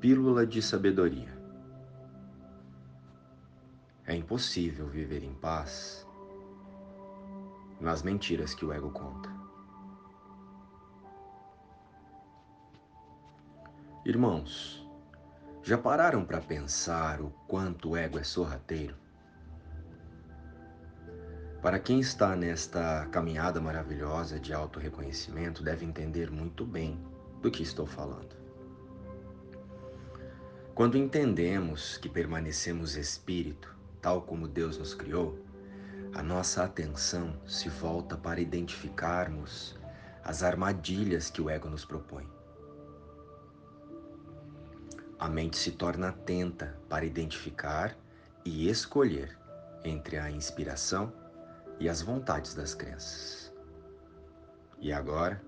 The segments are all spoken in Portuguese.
Pílula de sabedoria. É impossível viver em paz nas mentiras que o ego conta. Irmãos, já pararam para pensar o quanto o ego é sorrateiro? Para quem está nesta caminhada maravilhosa de autorreconhecimento, deve entender muito bem do que estou falando. Quando entendemos que permanecemos espírito, tal como Deus nos criou, a nossa atenção se volta para identificarmos as armadilhas que o ego nos propõe. A mente se torna atenta para identificar e escolher entre a inspiração e as vontades das crenças. E agora,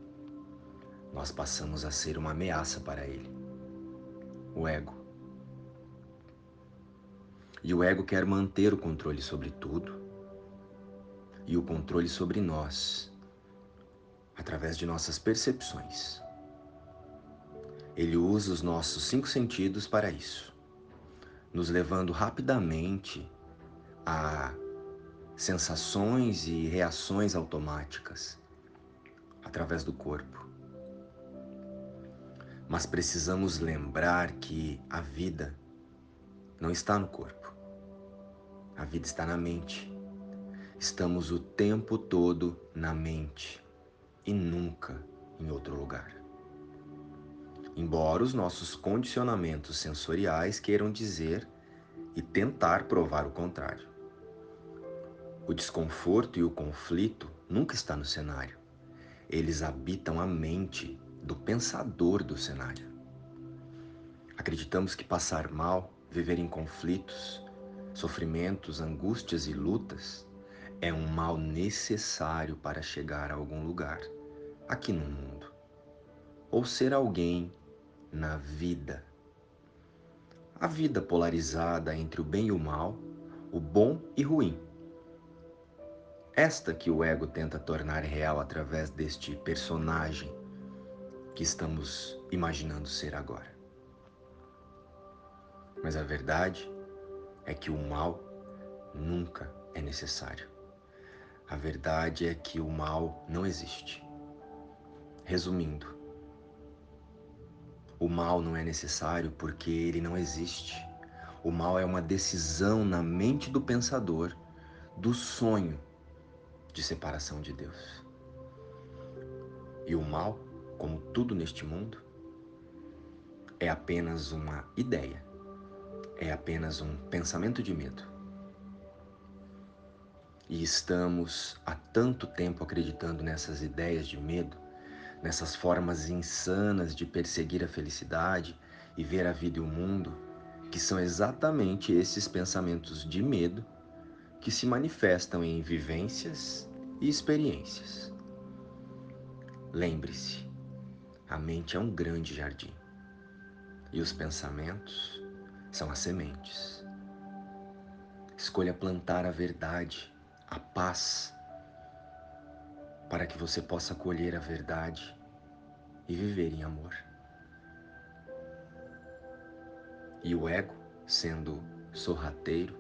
nós passamos a ser uma ameaça para ele. O ego. E o ego quer manter o controle sobre tudo e o controle sobre nós através de nossas percepções. Ele usa os nossos cinco sentidos para isso, nos levando rapidamente a sensações e reações automáticas através do corpo. Mas precisamos lembrar que a vida não está no corpo. A vida está na mente. Estamos o tempo todo na mente e nunca em outro lugar. Embora os nossos condicionamentos sensoriais queiram dizer e tentar provar o contrário. O desconforto e o conflito nunca está no cenário. Eles habitam a mente do pensador do cenário. Acreditamos que passar mal, viver em conflitos, sofrimentos, angústias e lutas é um mal necessário para chegar a algum lugar aqui no mundo ou ser alguém na vida. A vida polarizada entre o bem e o mal, o bom e ruim. Esta que o ego tenta tornar real através deste personagem que estamos imaginando ser agora. Mas a verdade é que o mal nunca é necessário. A verdade é que o mal não existe. Resumindo, o mal não é necessário porque ele não existe. O mal é uma decisão na mente do pensador do sonho de separação de Deus. E o mal como tudo neste mundo, é apenas uma ideia, é apenas um pensamento de medo. E estamos há tanto tempo acreditando nessas ideias de medo, nessas formas insanas de perseguir a felicidade e ver a vida e o mundo, que são exatamente esses pensamentos de medo que se manifestam em vivências e experiências. Lembre-se, a mente é um grande jardim e os pensamentos são as sementes. Escolha plantar a verdade, a paz, para que você possa colher a verdade e viver em amor. E o ego, sendo sorrateiro,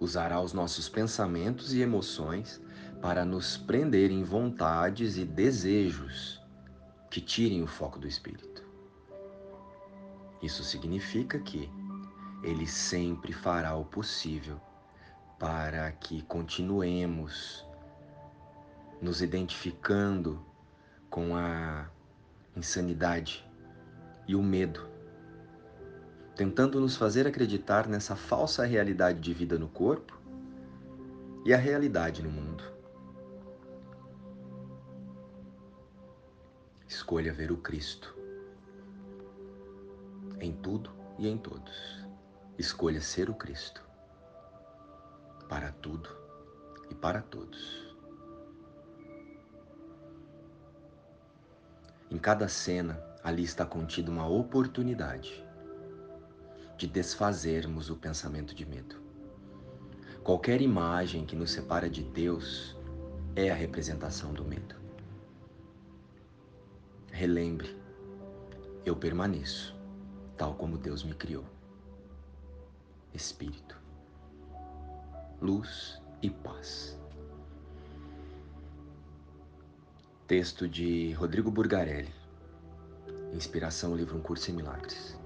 usará os nossos pensamentos e emoções para nos prender em vontades e desejos que tirem o foco do espírito. Isso significa que ele sempre fará o possível para que continuemos nos identificando com a insanidade e o medo, tentando nos fazer acreditar nessa falsa realidade de vida no corpo e a realidade no mundo. Escolha ver o Cristo em tudo e em todos. Escolha ser o Cristo para tudo e para todos. Em cada cena, ali está contida uma oportunidade de desfazermos o pensamento de medo. Qualquer imagem que nos separa de Deus é a representação do medo. Relembre, eu permaneço tal como Deus me criou. Espírito, luz e paz. Texto de Rodrigo Burgarelli. Inspiração livro Um Curso em Milagres.